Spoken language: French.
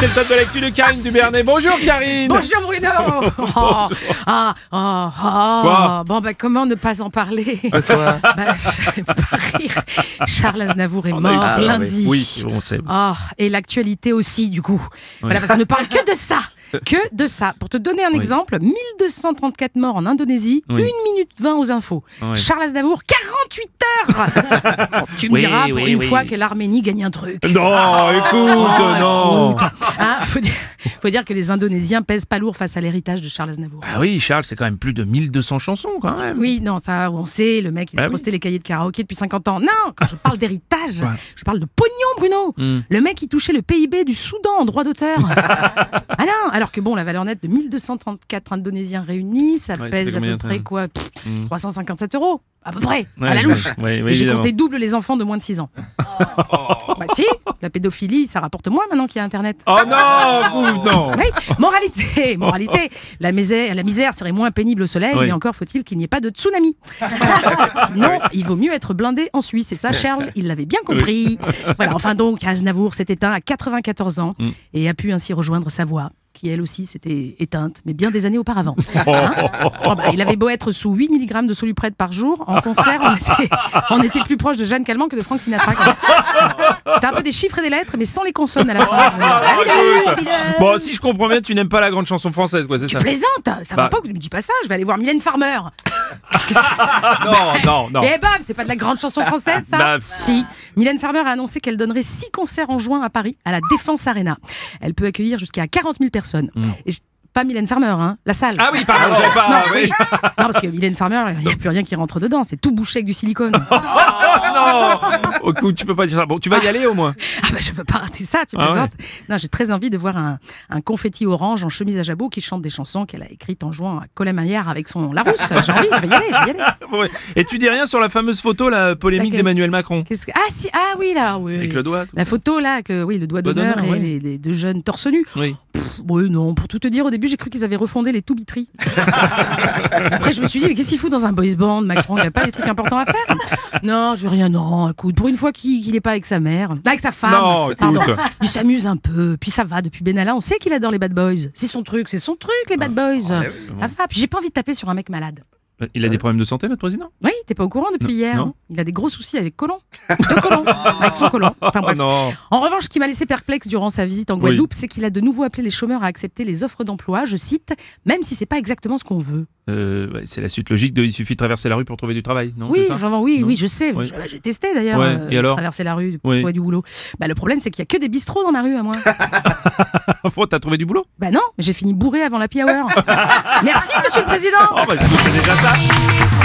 C'est le top de l'actu de Karine Dubernet. Bonjour Karine Bonjour Bruno Oh, ah, ah, ah. Quoi Bon bah comment ne pas en parler? Bah, je vais pas rire. Charles Aznavour est mort Ah, lundi. Oui, on sait. Ah, et l'actualité aussi du coup. Voilà, parce qu'on ne parle que de ça que de ça. Pour te donner un exemple, 1234 morts en Indonésie, Oui. 1 minute 20 aux infos. Charles Aznavour, 48 heures Tu me Oui, diras pour oui, une oui. fois que l'Arménie gagne un truc. Non, écoute, Ah, non écoute. Hein, faut, dire, faut dire que les Indonésiens pèsent pas lourd face à l'héritage de Charles Aznavour. Ah oui, Charles, c'est quand même plus de 1200 chansons quand même. Oui, non, ça, on sait, le mec, il a Bah trusté les cahiers de karaoké depuis 50 ans. Non, quand je parle d'héritage, Ouais. je parle de pognon, Bruno. Hmm. Le mec, il touchait le PIB du Soudan en droit d'auteur. ah non, alors que bon, la valeur nette de 1234 Indonésiens réunis, ça Ouais, pèse à peu près quoi? Pff, Hmm. 357 euros, à peu près, Ouais, à la louche. ouais, j'ai compté double les enfants de moins de 6 ans. bah si, la pédophilie, ça rapporte moins maintenant qu'il y a Internet. Oh non, non Oui, moralité, moralité. La misère, la misère serait moins pénible au soleil, Oui. mais encore faut-il qu'il n'y ait pas de tsunami. Sinon, il vaut mieux être blindé en Suisse. Et ça, Charles, il l'avait bien compris. Voilà, enfin donc, Aznavour s'est éteint à 94 ans Mm. et a pu ainsi rejoindre sa voix qui elle aussi s'était éteinte, mais bien des années auparavant. Hein Oh, bah, il avait beau être sous 8 mg de soluprède par jour, en concert, on était, on était plus proche de Jeanne Calment que de Frank Sinatra. C'était un peu des chiffres et des lettres, mais sans les consonnes à la fin. Bon, si je comprends bien, tu n'aimes pas la grande chanson française, quoi, c'est Tu ça plaisantes Ça Bah. va pas que tu me dis pas ça, je vais aller voir Mylène Farmer. Non, non, non. Eh bam, c'est pas de la grande chanson française ça Bah. Si. Mylène Farmer a annoncé qu'elle donnerait 6 concerts en juin à Paris, à la Défense Arena. Elle peut accueillir jusqu'à 40 000 personnes. Et je- Pas Mylène Farmer, hein, la salle. Mm. Ah oui, pardon, j'avais pas. non, oui. non, parce que Mylène Farmer, il n'y a plus rien qui rentre dedans, c'est tout bouché avec du silicone. Oh Écoute, tu peux pas dire ça. Bon, tu vas y aller au moins. Ah bah je veux pas rater ça, tu Ah plaisantes. Non, j'ai très envie de voir un, un confetti orange en chemise à jabot qui chante des chansons qu'elle a écrites en jouant à Colin-Maillard avec son Larousse. J'ai envie, je vais y aller, je vais y aller. Bon, ouais. Et tu dis rien sur la fameuse photo, la polémique Laquelle d'Emmanuel Macron Qu'est-ce que... Ah si, ah oui là, oui. Avec le doigt tout La ça. photo là, avec le, oui, le doigt Doigt d'honneur et ouais. les, les deux jeunes torse nus. Oui. Pff, Oui, non, pour tout te dire, au début, j'ai cru qu'ils avaient refondé les Toubitry. Après, je me suis dit, mais qu'est-ce qu'il fout dans un boys band? Macron, il n'a pas des trucs importants à faire Non, je veux rien, non, écoute, pour une fois qu'il n'est pas avec sa mère, avec sa femme. Non, pardon. Il s'amuse un peu, puis ça va, depuis Benalla, on sait qu'il adore les bad boys. C'est son truc, c'est son truc, les bad boys. Ça va, puis j'ai pas envie de taper sur un mec malade. Il a des problèmes de santé, notre président? Oui, t'es pas au courant depuis hier. non. Il a des gros soucis avec Colomb. De Colomb, avec son Colomb. Enfin Oh bref. En revanche, ce qui m'a laissé perplexe durant sa visite en Guadeloupe, c'est qu'il a de nouveau appelé les chômeurs à accepter les offres d'emploi, je cite, même si c'est pas exactement ce qu'on veut. Euh, ouais, C'est la suite logique de il suffit de traverser la rue pour trouver du travail, non oui, ça? vraiment, oui, Non oui, je sais. Oui. Je- J'ai testé d'ailleurs. Ouais, et alors? Traverser la rue pour Oui. trouver du boulot. Bah, le problème, c'est qu'il y a que des bistrots dans ma rue à moi. Oh, t'as trouvé du boulot? Bah non, j'ai fini bourré avant la hour. Merci, monsieur le président. Oh, bah, c'est déjà ça.